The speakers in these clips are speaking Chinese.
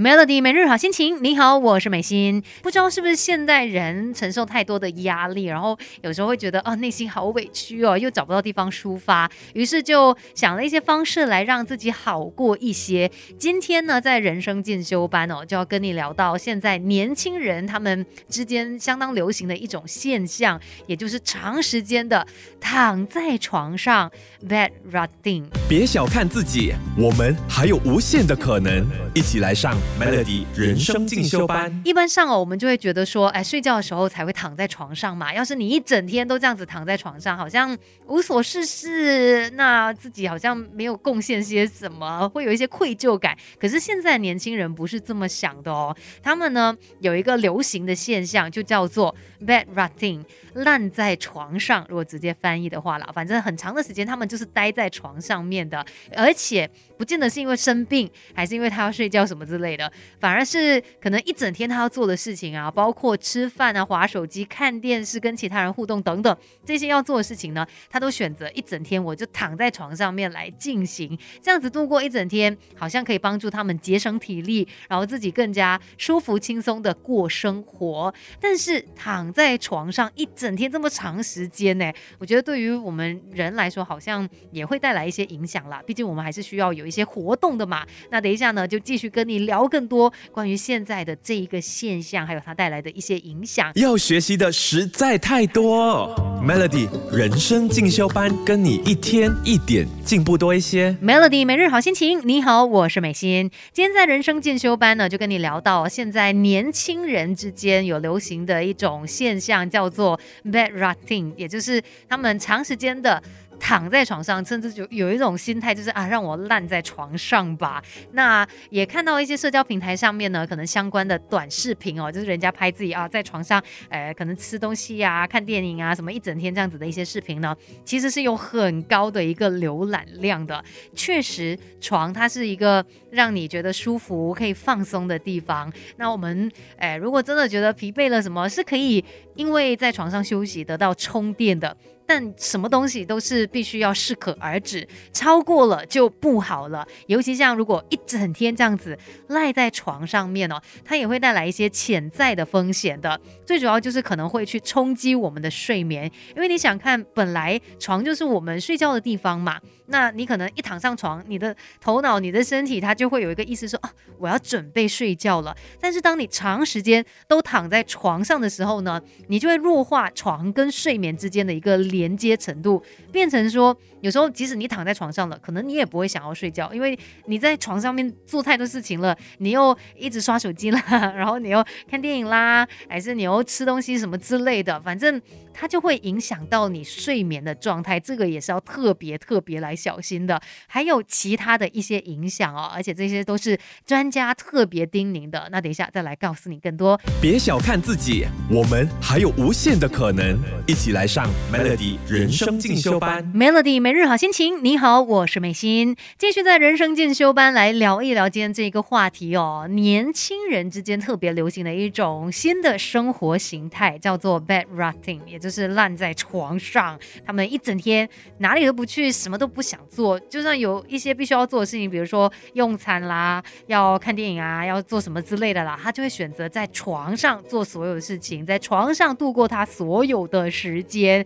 Melody 每日好心情，你好，我是美心。不知道是不是现代人承受太多的压力，然后有时候会觉得啊内心好委屈哦，又找不到地方抒发，于是就想了一些方式来让自己好过一些。今天呢，在人生进修班哦，就要跟你聊到现在年轻人他们之间相当流行的一种现象，也就是长时间的躺在床上 bed rotting。别小看自己，我们还有无限的可能，一起来上。Melody 人生进修班，一般上哦，我们就会觉得说，哎，睡觉的时候才会躺在床上嘛。要是你一整天都这样子躺在床上，好像无所事事，那自己好像没有贡献些什么，会有一些愧疚感。可是现在年轻人不是这么想的哦，他们呢有一个流行的现象，就叫做 bed rotting，烂在床上。如果直接翻译的话啦，反正很长的时间他们就是待在床上面的，而且不见得是因为生病，还是因为他要睡觉什么之类。的，的反而是可能一整天他要做的事情啊，包括吃饭啊、划手机、看电视、跟其他人互动等等这些要做的事情呢，他都选择一整天我就躺在床上面来进行，这样子度过一整天，好像可以帮助他们节省体力，然后自己更加舒服轻松的过生活。但是躺在床上一整天这么长时间呢，我觉得对于我们人来说，好像也会带来一些影响啦。毕竟我们还是需要有一些活动的嘛。那等一下呢，就继续跟你聊。更多关于现在的这一个现象，还有它带来的一些影响，要学习的实在太多。Melody 人生进修班，跟你一天一点进步多一些。Melody 每日好心情，你好，我是美心。今天在人生进修班呢，就跟你聊到现在年轻人之间有流行的一种现象，叫做 bed rotting，也就是他们长时间的。躺在床上，甚至就有一种心态，就是啊，让我烂在床上吧。那也看到一些社交平台上面呢，可能相关的短视频哦，就是人家拍自己啊在床上，呃，可能吃东西呀、看电影啊，什么一整天这样子的一些视频呢，其实是有很高的一个浏览量的。确实，床它是一个让你觉得舒服、可以放松的地方。那我们，哎，如果真的觉得疲惫了，什么是可以因为在床上休息得到充电的？但什么东西都是必须要适可而止，超过了就不好了。尤其像如果一整天这样子赖在床上面哦，它也会带来一些潜在的风险的。最主要就是可能会去冲击我们的睡眠，因为你想看，本来床就是我们睡觉的地方嘛。那你可能一躺上床，你的头脑、你的身体，它就会有一个意思说啊，我要准备睡觉了。但是当你长时间都躺在床上的时候呢，你就会弱化床跟睡眠之间的一个连接程度，变成说，有时候即使你躺在床上了，可能你也不会想要睡觉，因为你在床上面做太多事情了，你又一直刷手机啦，然后你又看电影啦，还是你又吃东西什么之类的，反正它就会影响到你睡眠的状态，这个也是要特别特别来。小心的，还有其他的一些影响哦，而且这些都是专家特别叮咛的。那等一下再来告诉你更多。别小看自己，我们还有无限的可能。一起来上 Melody 人生进修班。Melody 每日好心情，你好，我是美心，继续在人生进修班来聊一聊今天这个话题哦。年轻人之间特别流行的一种新的生活形态，叫做 bed rotting，也就是烂在床上。他们一整天哪里都不去，什么都不。想做，就算有一些必须要做的事情，比如说用餐啦，要看电影啊，要做什么之类的啦，他就会选择在床上做所有的事情，在床上度过他所有的时间，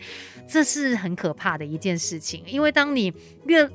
这是很可怕的一件事情，因为当你越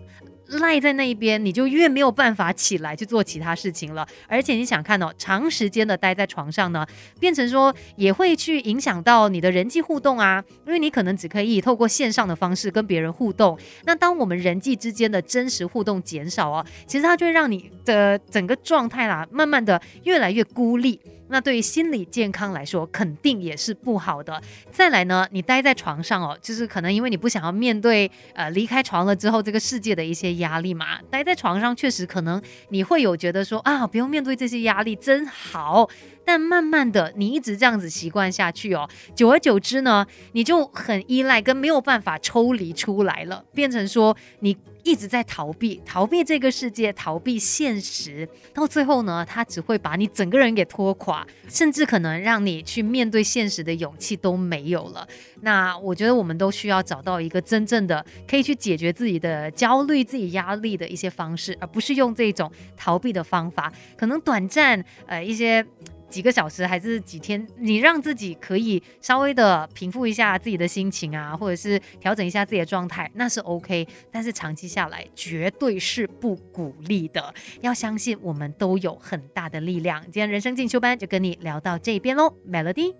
赖在那一边，你就越没有办法起来去做其他事情了。而且你想看哦，长时间的待在床上呢，变成说也会去影响到你的人际互动啊，因为你可能只可以透过线上的方式跟别人互动。那当我们人际之间的真实互动减少哦，其实它就会让你的整个状态啦，慢慢的越来越孤立。那对于心理健康来说，肯定也是不好的。再来呢，你待在床上哦，就是可能因为你不想要面对呃离开床了之后这个世界的一些压力嘛。待在床上确实可能你会有觉得说啊，不用面对这些压力真好。但慢慢的，你一直这样子习惯下去哦，久而久之呢，你就很依赖跟没有办法抽离出来了，变成说你。一直在逃避，逃避这个世界，逃避现实，到最后呢，它只会把你整个人给拖垮，甚至可能让你去面对现实的勇气都没有了。那我觉得我们都需要找到一个真正的可以去解决自己的焦虑、自己压力的一些方式，而不是用这种逃避的方法，可能短暂呃一些。几个小时还是几天，你让自己可以稍微的平复一下自己的心情啊，或者是调整一下自己的状态，那是 OK。但是长期下来绝对是不鼓励的。要相信我们都有很大的力量。今天人生进修班就跟你聊到这边喽，Melody。